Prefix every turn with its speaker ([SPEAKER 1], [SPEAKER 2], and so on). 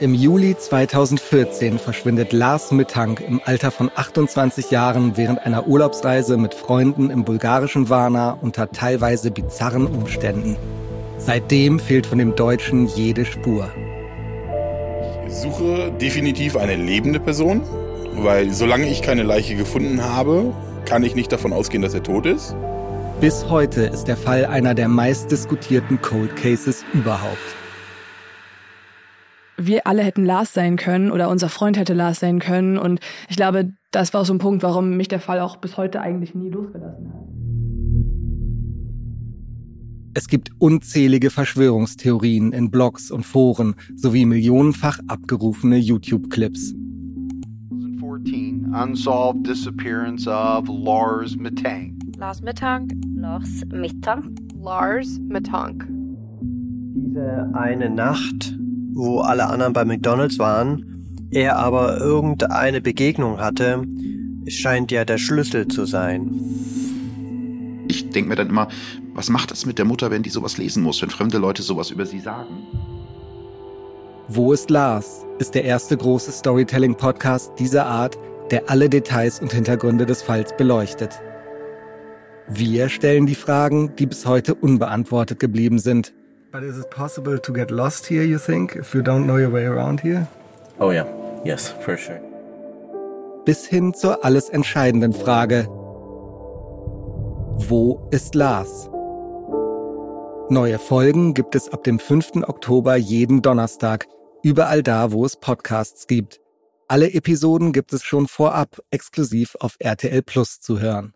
[SPEAKER 1] Im Juli 2014 verschwindet Lars Mittank im Alter von 28 Jahren während einer Urlaubsreise mit Freunden im bulgarischen Varna unter teilweise bizarren Umständen. Seitdem fehlt von dem Deutschen jede Spur.
[SPEAKER 2] Ich suche definitiv eine lebende Person, weil solange ich keine Leiche gefunden habe, kann ich nicht davon ausgehen, dass er tot ist.
[SPEAKER 1] Bis heute ist der Fall einer der meistdiskutierten Cold Cases überhaupt
[SPEAKER 3] wir alle hätten Lars sein können oder unser Freund hätte Lars sein können. Und ich glaube, das war auch so ein Punkt, warum mich der Fall auch bis heute eigentlich nie losgelassen hat.
[SPEAKER 1] Es gibt unzählige Verschwörungstheorien in Blogs und Foren sowie millionenfach abgerufene YouTube-Clips.
[SPEAKER 4] Unsolved disappearance of Lars Mittank.
[SPEAKER 5] Lars Mittank. Lars Mittank.
[SPEAKER 6] Lars Mittank.
[SPEAKER 7] Diese eine Nacht wo alle anderen bei McDonald's waren, er aber irgendeine Begegnung hatte, scheint ja der Schlüssel zu sein.
[SPEAKER 8] Ich denke mir dann immer, was macht das mit der Mutter, wenn die sowas lesen muss, wenn fremde Leute sowas über sie sagen?
[SPEAKER 1] Wo ist Lars? ist der erste große Storytelling-Podcast dieser Art, der alle Details und Hintergründe des Falls beleuchtet. Wir stellen die Fragen, die bis heute unbeantwortet geblieben sind
[SPEAKER 9] But is it possible to get lost here, you think, if you don't know your way around here?
[SPEAKER 10] Oh yeah, yes, for sure.
[SPEAKER 1] Bis hin zur alles entscheidenden Frage, wo ist Lars? Neue Folgen gibt es ab dem 5. Oktober jeden Donnerstag, überall da, wo es Podcasts gibt. Alle Episoden gibt es schon vorab exklusiv auf RTL Plus zu hören.